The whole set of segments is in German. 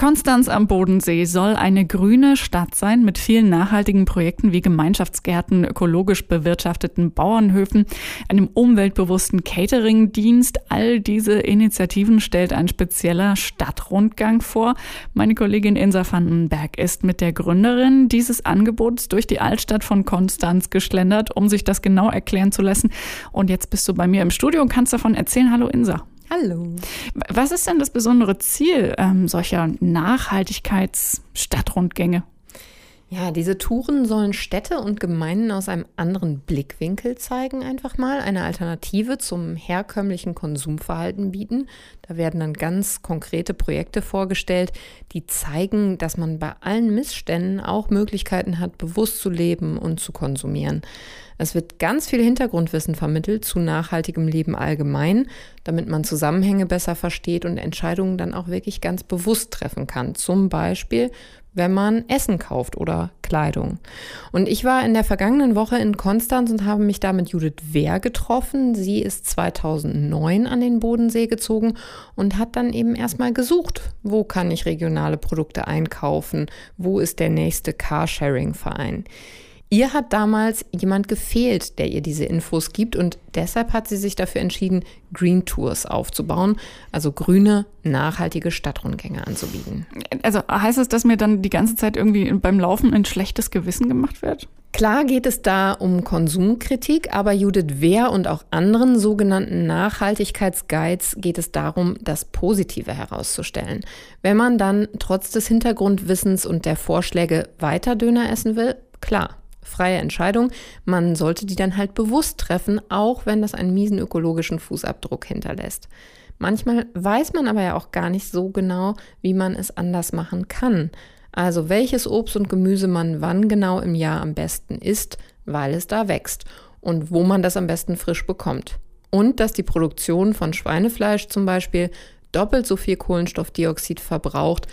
Konstanz am Bodensee soll eine grüne Stadt sein mit vielen nachhaltigen Projekten wie Gemeinschaftsgärten, ökologisch bewirtschafteten Bauernhöfen, einem umweltbewussten Catering-Dienst. All diese Initiativen stellt ein spezieller Stadtrundgang vor. Meine Kollegin Insa Vandenberg ist mit der Gründerin dieses Angebots durch die Altstadt von Konstanz geschlendert, um sich das genau erklären zu lassen. Und jetzt bist du bei mir im Studio und kannst davon erzählen. Hallo Insa. Hallo. Was ist denn das besondere Ziel ähm, solcher Nachhaltigkeitsstadtrundgänge? Ja, diese Touren sollen Städte und Gemeinden aus einem anderen Blickwinkel zeigen, einfach mal eine Alternative zum herkömmlichen Konsumverhalten bieten. Da werden dann ganz konkrete Projekte vorgestellt, die zeigen, dass man bei allen Missständen auch Möglichkeiten hat, bewusst zu leben und zu konsumieren. Es wird ganz viel Hintergrundwissen vermittelt zu nachhaltigem Leben allgemein, damit man Zusammenhänge besser versteht und Entscheidungen dann auch wirklich ganz bewusst treffen kann. Zum Beispiel, wenn man Essen kauft oder Kleidung. Und ich war in der vergangenen Woche in Konstanz und habe mich da mit Judith Wehr getroffen. Sie ist 2009 an den Bodensee gezogen und hat dann eben erstmal gesucht, wo kann ich regionale Produkte einkaufen, wo ist der nächste Carsharing-Verein. Ihr hat damals jemand gefehlt, der ihr diese Infos gibt und deshalb hat sie sich dafür entschieden, Green Tours aufzubauen, also grüne, nachhaltige Stadtrundgänge anzubieten. Also heißt es, dass mir dann die ganze Zeit irgendwie beim Laufen ein schlechtes Gewissen gemacht wird? Klar geht es da um Konsumkritik, aber Judith Wehr und auch anderen sogenannten Nachhaltigkeitsguides geht es darum, das Positive herauszustellen. Wenn man dann trotz des Hintergrundwissens und der Vorschläge weiter Döner essen will, klar, freie Entscheidung. Man sollte die dann halt bewusst treffen, auch wenn das einen miesen ökologischen Fußabdruck hinterlässt. Manchmal weiß man aber ja auch gar nicht so genau, wie man es anders machen kann. Also welches Obst und Gemüse man wann genau im Jahr am besten isst, weil es da wächst und wo man das am besten frisch bekommt. Und dass die Produktion von Schweinefleisch zum Beispiel doppelt so viel Kohlenstoffdioxid verbraucht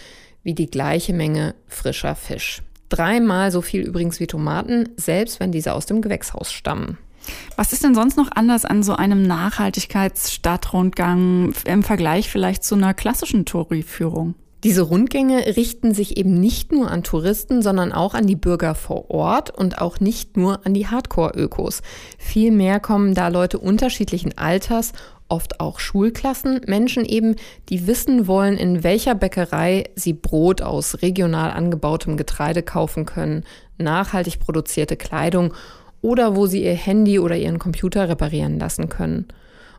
wie die gleiche Menge frischer Fisch. Dreimal so viel übrigens wie Tomaten, selbst wenn diese aus dem Gewächshaus stammen. Was ist denn sonst noch anders an so einem Nachhaltigkeitsstadtrundgang im Vergleich vielleicht zu einer klassischen Touri-Führung? Diese Rundgänge richten sich eben nicht nur an Touristen, sondern auch an die Bürger vor Ort und auch nicht nur an die Hardcore-Ökos. Vielmehr kommen da Leute unterschiedlichen Alters oft auch Schulklassen, Menschen eben, die wissen wollen, in welcher Bäckerei sie Brot aus regional angebautem Getreide kaufen können, nachhaltig produzierte Kleidung oder wo sie ihr Handy oder ihren Computer reparieren lassen können.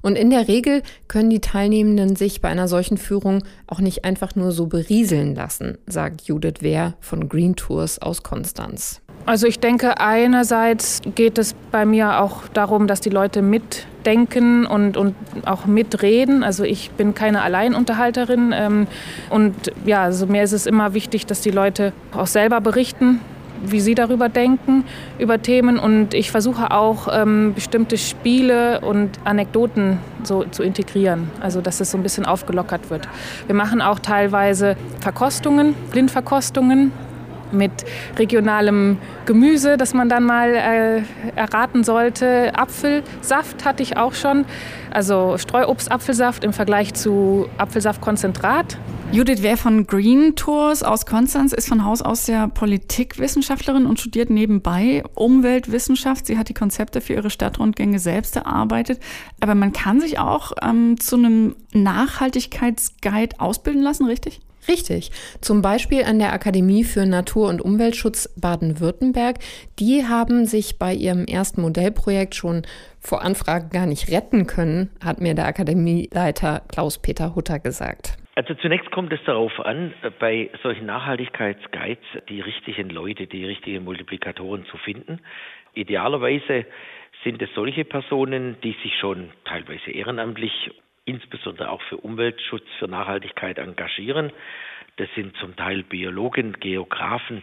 Und in der Regel können die Teilnehmenden sich bei einer solchen Führung auch nicht einfach nur so berieseln lassen, sagt Judith Wehr von Green Tours aus Konstanz. Also ich denke, einerseits geht es bei mir auch darum, dass die Leute mitdenken und, und auch mitreden. Also ich bin keine Alleinunterhalterin. Ähm, und ja, also mir ist es immer wichtig, dass die Leute auch selber berichten, wie sie darüber denken, über Themen. Und ich versuche auch ähm, bestimmte Spiele und Anekdoten so zu integrieren, also dass es so ein bisschen aufgelockert wird. Wir machen auch teilweise Verkostungen, Blindverkostungen mit regionalem Gemüse, das man dann mal äh, erraten sollte. Apfelsaft hatte ich auch schon, also Streuobstapfelsaft im Vergleich zu Apfelsaftkonzentrat. Judith Wehr von Green Tours aus Konstanz ist von Haus aus ja Politikwissenschaftlerin und studiert nebenbei Umweltwissenschaft. Sie hat die Konzepte für ihre Stadtrundgänge selbst erarbeitet. Aber man kann sich auch ähm, zu einem Nachhaltigkeitsguide ausbilden lassen, richtig? Richtig. Zum Beispiel an der Akademie für Natur- und Umweltschutz Baden-Württemberg. Die haben sich bei ihrem ersten Modellprojekt schon vor Anfragen gar nicht retten können, hat mir der Akademieleiter Klaus-Peter Hutter gesagt. Also zunächst kommt es darauf an, bei solchen Nachhaltigkeitsguides die richtigen Leute, die richtigen Multiplikatoren zu finden. Idealerweise sind es solche Personen, die sich schon teilweise ehrenamtlich insbesondere auch für Umweltschutz, für Nachhaltigkeit engagieren. Das sind zum Teil Biologen, Geografen,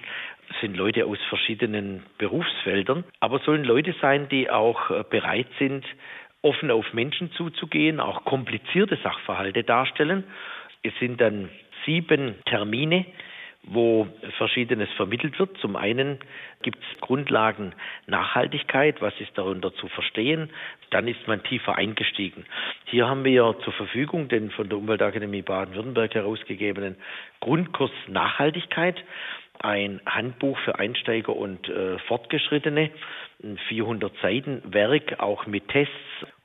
sind Leute aus verschiedenen Berufsfeldern, aber sollen Leute sein, die auch äh, bereit sind, offen auf Menschen zuzugehen, auch komplizierte Sachverhalte darstellen. Es sind dann sieben Termine, wo verschiedenes vermittelt wird. Zum einen gibt es Grundlagen Nachhaltigkeit, was ist darunter zu verstehen. Dann ist man tiefer eingestiegen. Hier haben wir zur Verfügung den von der Umweltakademie Baden-Württemberg herausgegebenen Grundkurs Nachhaltigkeit ein Handbuch für Einsteiger und äh, Fortgeschrittene, ein 400 Seiten Werk, auch mit Tests.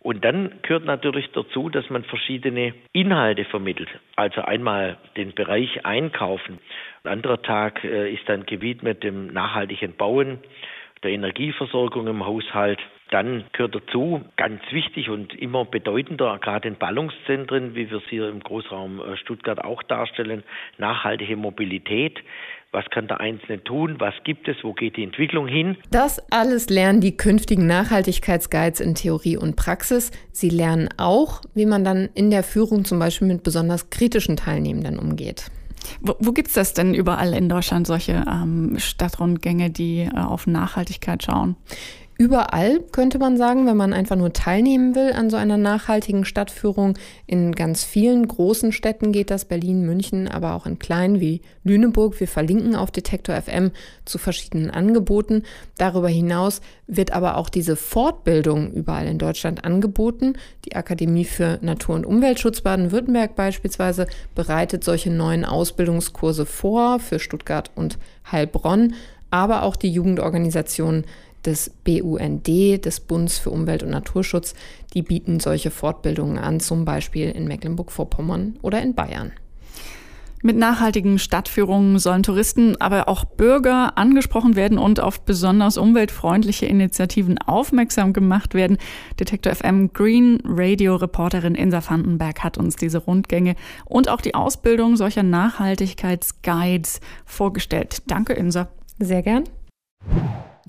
Und dann gehört natürlich dazu, dass man verschiedene Inhalte vermittelt. Also einmal den Bereich Einkaufen. Ein anderer Tag äh, ist dann gewidmet dem nachhaltigen Bauen, der Energieversorgung im Haushalt. Dann gehört dazu, ganz wichtig und immer bedeutender, gerade in Ballungszentren, wie wir es hier im Großraum äh, Stuttgart auch darstellen, nachhaltige Mobilität. Was kann der Einzelne tun? Was gibt es? Wo geht die Entwicklung hin? Das alles lernen die künftigen Nachhaltigkeitsguides in Theorie und Praxis. Sie lernen auch, wie man dann in der Führung zum Beispiel mit besonders kritischen Teilnehmenden umgeht. Wo, wo gibt es das denn überall in Deutschland, solche ähm, Stadtrundgänge, die äh, auf Nachhaltigkeit schauen? Überall, könnte man sagen, wenn man einfach nur teilnehmen will an so einer nachhaltigen Stadtführung. In ganz vielen großen Städten geht das, Berlin, München, aber auch in kleinen wie Lüneburg. Wir verlinken auf Detektor FM zu verschiedenen Angeboten. Darüber hinaus wird aber auch diese Fortbildung überall in Deutschland angeboten. Die Akademie für Natur- und Umweltschutz Baden-Württemberg beispielsweise bereitet solche neuen Ausbildungskurse vor für Stuttgart und Heilbronn, aber auch die Jugendorganisation des BUND, des Bundes für Umwelt und Naturschutz, die bieten solche Fortbildungen an, zum Beispiel in Mecklenburg-Vorpommern oder in Bayern. Mit nachhaltigen Stadtführungen sollen Touristen, aber auch Bürger angesprochen werden und auf besonders umweltfreundliche Initiativen aufmerksam gemacht werden. Detektor FM Green Radio Reporterin Insa Vandenberg hat uns diese Rundgänge und auch die Ausbildung solcher Nachhaltigkeitsguides vorgestellt. Danke, Insa. Sehr gern.